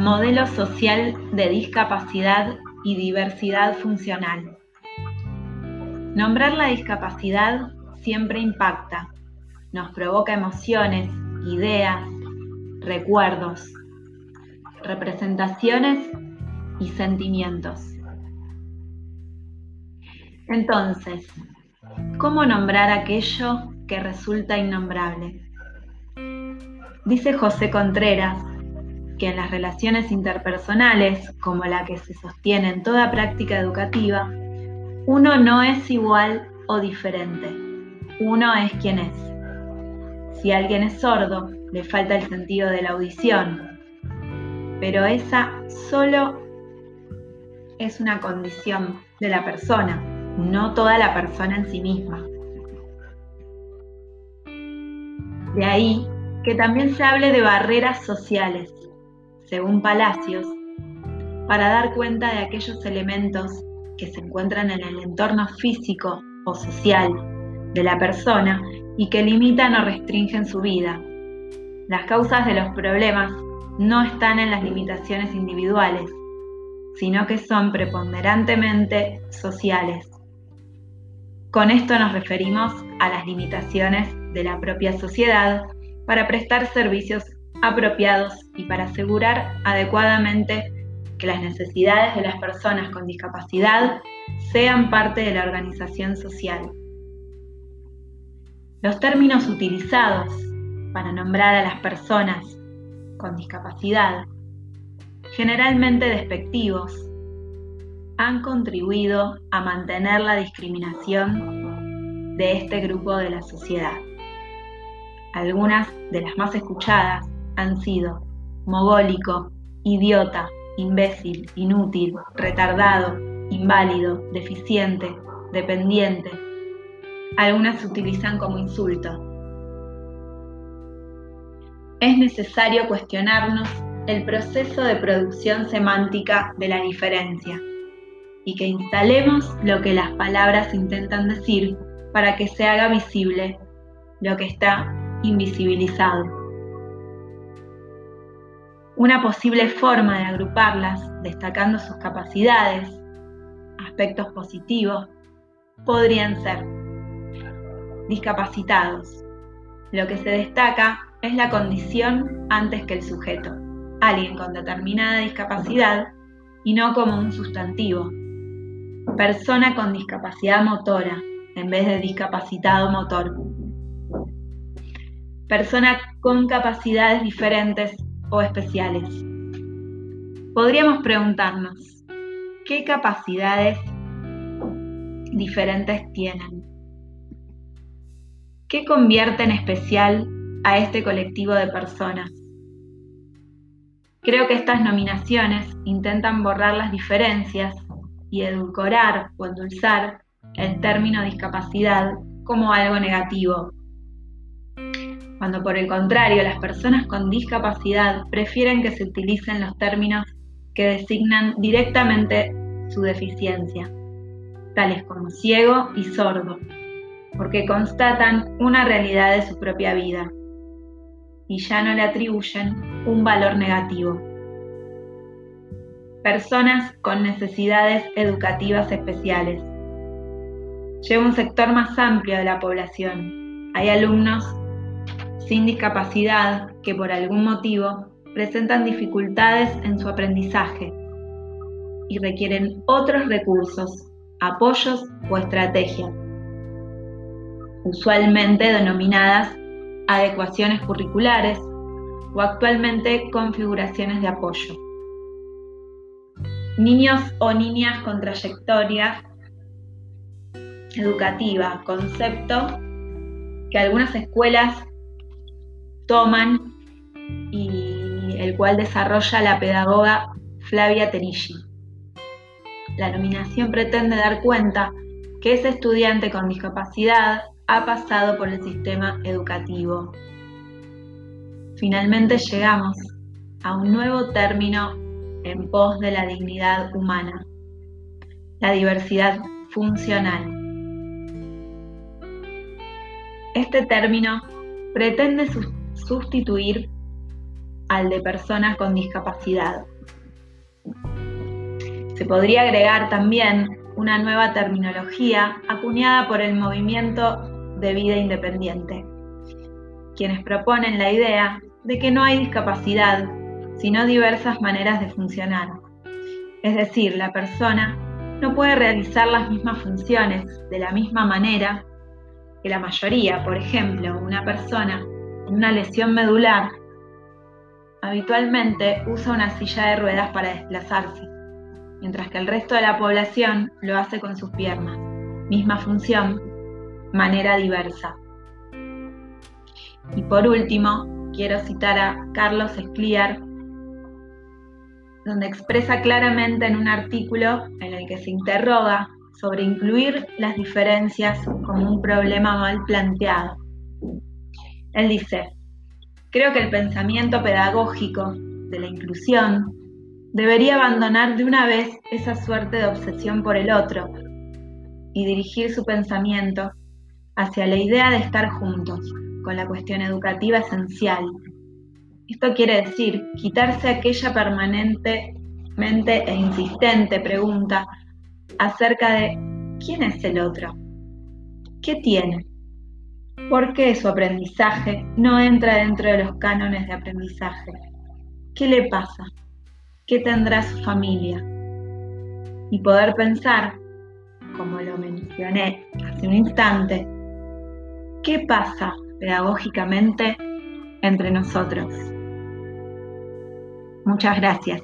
Modelo social de discapacidad y diversidad funcional. Nombrar la discapacidad siempre impacta, nos provoca emociones, ideas, recuerdos, representaciones y sentimientos. Entonces, ¿cómo nombrar aquello que resulta innombrable? Dice José Contreras que en las relaciones interpersonales, como la que se sostiene en toda práctica educativa, uno no es igual o diferente, uno es quien es. Si alguien es sordo, le falta el sentido de la audición, pero esa solo es una condición de la persona, no toda la persona en sí misma. De ahí que también se hable de barreras sociales, según Palacios, para dar cuenta de aquellos elementos que se encuentran en el entorno físico o social de la persona y que limitan o restringen su vida. Las causas de los problemas no están en las limitaciones individuales, sino que son preponderantemente sociales. Con esto nos referimos a las limitaciones de la propia sociedad para prestar servicios apropiados y para asegurar adecuadamente que las necesidades de las personas con discapacidad sean parte de la organización social. Los términos utilizados para nombrar a las personas con discapacidad, generalmente despectivos, han contribuido a mantener la discriminación de este grupo de la sociedad. Algunas de las más escuchadas han sido mogólico, idiota, imbécil, inútil, retardado, inválido, deficiente, dependiente. Algunas se utilizan como insulto. Es necesario cuestionarnos el proceso de producción semántica de la diferencia y que instalemos lo que las palabras intentan decir para que se haga visible lo que está invisibilizado. Una posible forma de agruparlas, destacando sus capacidades, aspectos positivos, podrían ser discapacitados. Lo que se destaca es la condición antes que el sujeto, alguien con determinada discapacidad y no como un sustantivo. Persona con discapacidad motora en vez de discapacitado motor. Persona con capacidades diferentes o especiales. Podríamos preguntarnos, ¿qué capacidades diferentes tienen? ¿Qué convierte en especial a este colectivo de personas? Creo que estas nominaciones intentan borrar las diferencias y edulcorar o endulzar el término discapacidad como algo negativo cuando por el contrario las personas con discapacidad prefieren que se utilicen los términos que designan directamente su deficiencia, tales como ciego y sordo, porque constatan una realidad de su propia vida y ya no le atribuyen un valor negativo. Personas con necesidades educativas especiales. Lleva un sector más amplio de la población. Hay alumnos sin discapacidad que por algún motivo presentan dificultades en su aprendizaje y requieren otros recursos, apoyos o estrategias, usualmente denominadas adecuaciones curriculares o actualmente configuraciones de apoyo. Niños o niñas con trayectoria educativa, concepto que algunas escuelas toman y el cual desarrolla la pedagoga Flavia Terilli. La nominación pretende dar cuenta que ese estudiante con discapacidad ha pasado por el sistema educativo. Finalmente llegamos a un nuevo término en pos de la dignidad humana, la diversidad funcional. Este término pretende sustituir al de personas con discapacidad. Se podría agregar también una nueva terminología acuñada por el movimiento de vida independiente, quienes proponen la idea de que no hay discapacidad, sino diversas maneras de funcionar. Es decir, la persona no puede realizar las mismas funciones de la misma manera que la mayoría. Por ejemplo, una persona una lesión medular habitualmente usa una silla de ruedas para desplazarse, mientras que el resto de la población lo hace con sus piernas. Misma función, manera diversa. Y por último, quiero citar a Carlos Escliar, donde expresa claramente en un artículo en el que se interroga sobre incluir las diferencias como un problema mal planteado. Él dice, creo que el pensamiento pedagógico de la inclusión debería abandonar de una vez esa suerte de obsesión por el otro y dirigir su pensamiento hacia la idea de estar juntos, con la cuestión educativa esencial. Esto quiere decir quitarse aquella permanentemente e insistente pregunta acerca de quién es el otro, qué tiene, por qué su aprendizaje no entra dentro de los cánones de aprendizaje, qué le pasa, qué tendrá su familia, y poder pensar, como lo mencioné hace un instante, qué pasa pedagógicamente entre nosotros. Muchas gracias.